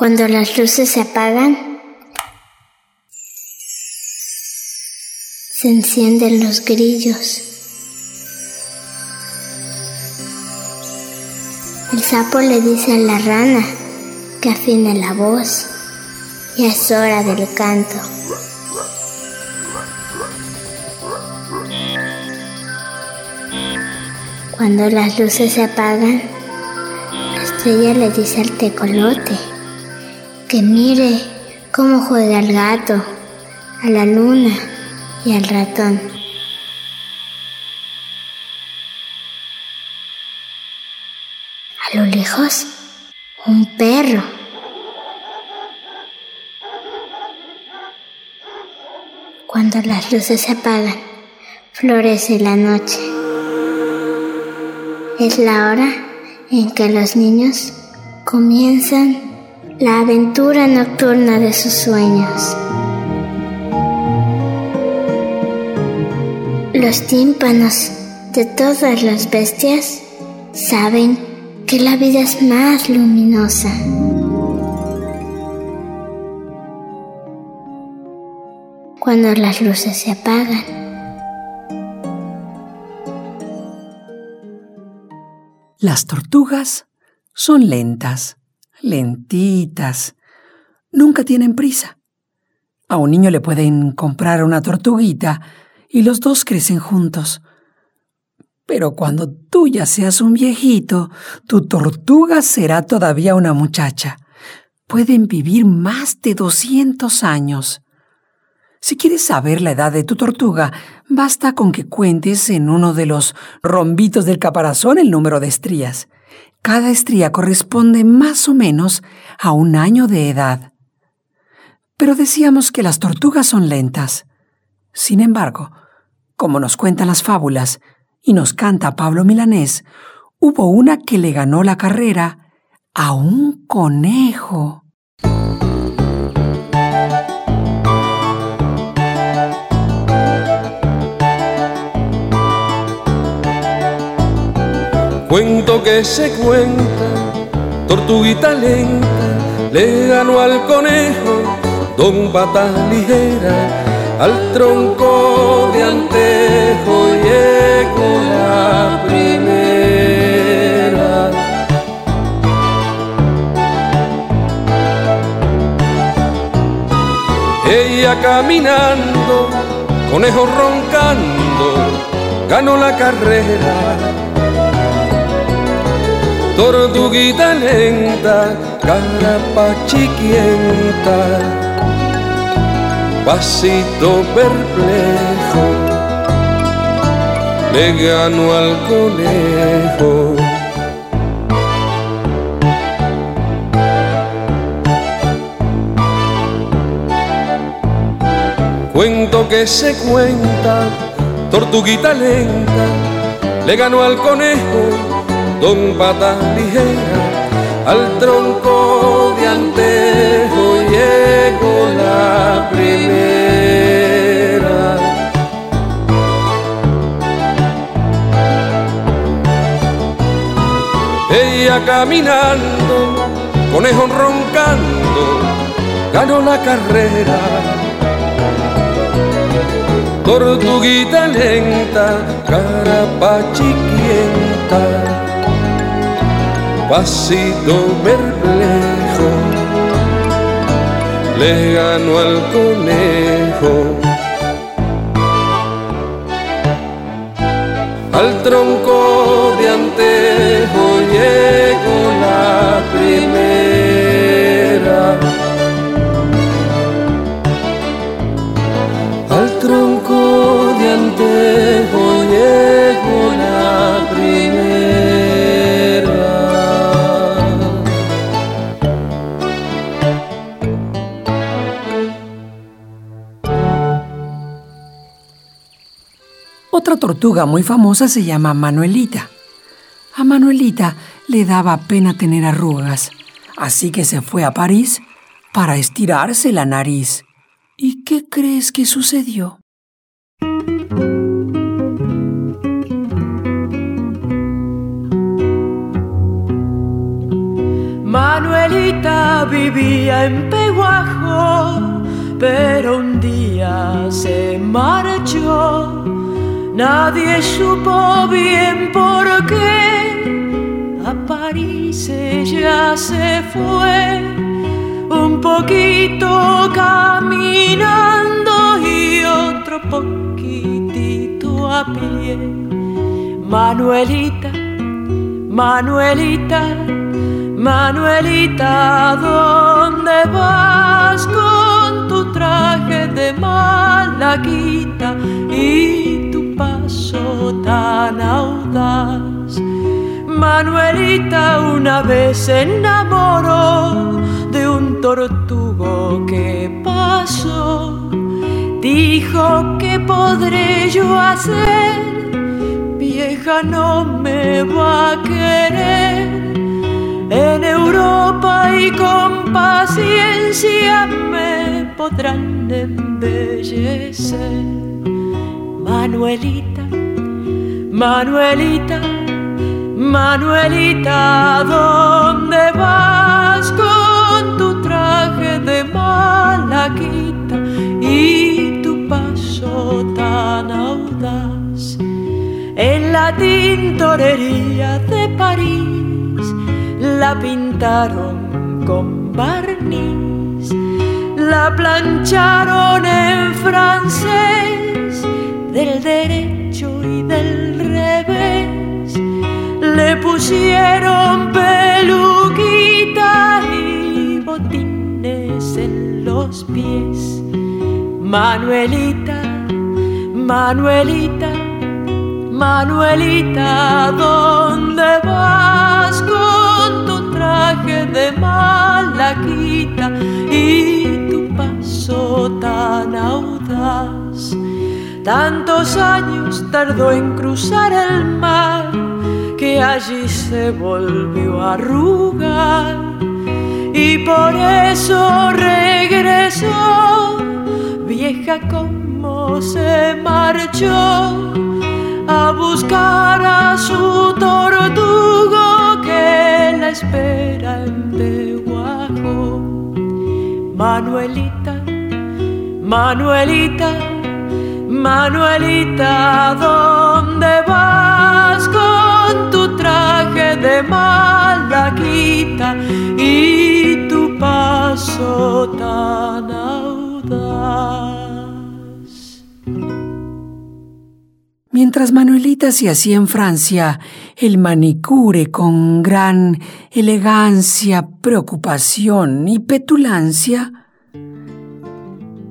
Cuando las luces se apagan, se encienden los grillos. El sapo le dice a la rana que afine la voz y es hora del canto. Cuando las luces se apagan, la estrella le dice al tecolote que mire cómo juega el gato, a la luna y al ratón. A lo lejos, un perro. Cuando las luces se apagan, florece la noche. Es la hora en que los niños comienzan la aventura nocturna de sus sueños. Los tímpanos de todas las bestias saben que la vida es más luminosa. Cuando las luces se apagan. Las tortugas son lentas, lentitas. Nunca tienen prisa. A un niño le pueden comprar una tortuguita y los dos crecen juntos. Pero cuando tú ya seas un viejito, tu tortuga será todavía una muchacha. Pueden vivir más de 200 años. Si quieres saber la edad de tu tortuga, basta con que cuentes en uno de los rombitos del caparazón el número de estrías. Cada estría corresponde más o menos a un año de edad. Pero decíamos que las tortugas son lentas. Sin embargo, como nos cuentan las fábulas y nos canta Pablo Milanés, hubo una que le ganó la carrera a un conejo. Cuento que se cuenta, tortuguita lenta, le ganó al conejo, don pata ligera al tronco de antejo llegó la primera. Ella caminando, conejo roncando, ganó la carrera. Tortuguita lenta, carapachiquienta pasito perplejo, le ganó al conejo. Cuento que se cuenta, tortuguita lenta, le ganó al conejo, don pata ligera, al tronco de antejo llegó la primera. Ella caminando, conejo roncando, ganó la carrera. Tortuguita lenta, carapachiquienta, pasito perplejo le ganó al conejo. Al tronco de antejo llegó la primera. Al tronco de antejo tortuga muy famosa se llama Manuelita. A Manuelita le daba pena tener arrugas, así que se fue a París para estirarse la nariz. ¿Y qué crees que sucedió? Manuelita vivía en Peguajo, pero un día se marchó. Nadie supo bien por qué. A París ella se fue, un poquito caminando y otro poquitito a pie. Manuelita, Manuelita Manuelita, ¿dónde vas con tu traje de malaquita y tan audaz? Manuelita una vez se enamoró de un tortugo que pasó. Dijo que podré yo hacer, vieja no me va a querer en Europa y con paciencia me podrán embellecer. Manuelita, Manuelita, Manuelita, ¿dónde vas con tu traje de malaquita y tu paso tan audaz? En la tintorería de París la pintaron con barniz, la plancharon en francés del derecho y del pusieron peluquita y botines en los pies. Manuelita, Manuelita, Manuelita, ¿dónde vas con tu traje de malaquita y tu paso tan audaz? Tantos años tardó en cruzar el mar allí se volvió a arrugar y por eso regresó vieja como se marchó a buscar a su tortugo que la espera en Peguajo. Manuelita, Manuelita, Manuelita, y tu paso tan audaz? Mientras Manuelita se hacía en Francia el manicure con gran elegancia, preocupación y petulancia,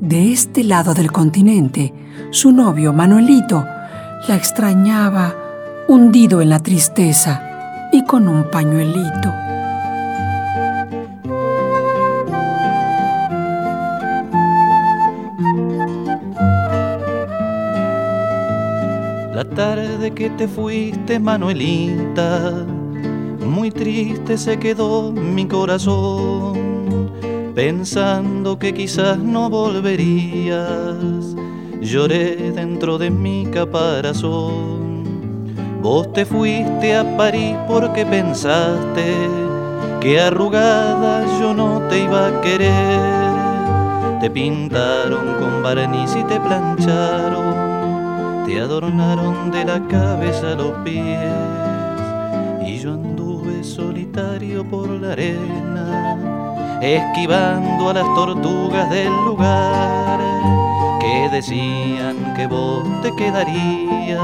de este lado del continente, su novio Manuelito la extrañaba hundido en la tristeza y con un pañuelito. La tarde que te fuiste, Manuelita, muy triste se quedó mi corazón, pensando que quizás no volverías. Lloré dentro de mi caparazón. Vos te fuiste a París porque pensaste que arrugada yo no te iba a querer. Te pintaron con barniz y te plancharon te adornaron de la cabeza a los pies y yo anduve solitario por la arena, esquivando a las tortugas del lugar que decían que vos te quedarías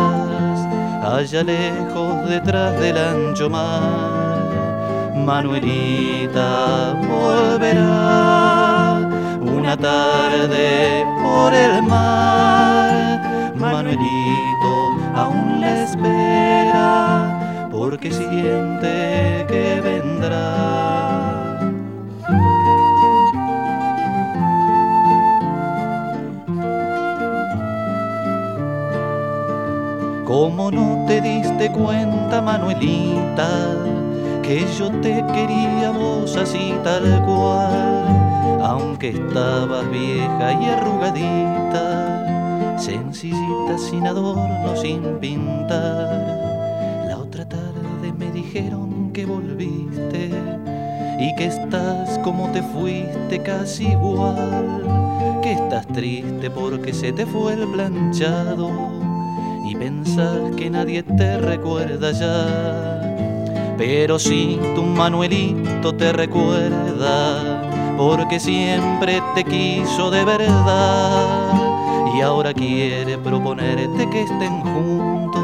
allá lejos detrás del ancho mar. Manuelita volverá una tarde por el mar Manuelito aún la espera porque siente que vendrá. ¿Cómo no te diste cuenta, Manuelita, que yo te quería vos así tal cual, aunque estabas vieja y arrugadita? Sencillita sin adorno, sin pintar. La otra tarde me dijeron que volviste y que estás como te fuiste casi igual, que estás triste porque se te fue el planchado y pensás que nadie te recuerda ya. Pero si tu Manuelito te recuerda, porque siempre te quiso de verdad y ahora quiere proponerte que estén juntos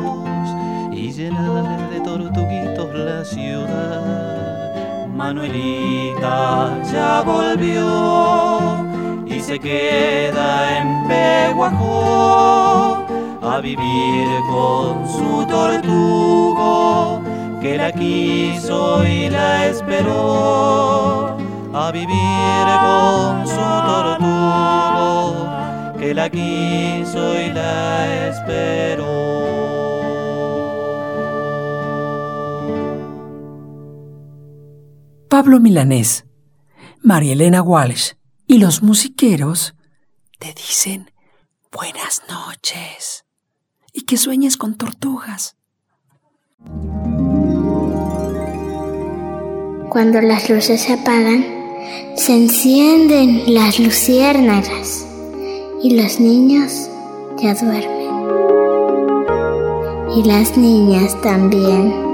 y llenar de tortuguitos la ciudad. Manuelita ya volvió y se queda en Peguajó a vivir con su tortugo que la quiso y la esperó a vivir con su tortugo que la quiso y la esperó. Pablo Milanés, María Elena Walsh y los musiqueros te dicen buenas noches y que sueñes con tortugas. Cuando las luces se apagan, se encienden las luciérnagas y los niños ya duermen. Y las niñas también.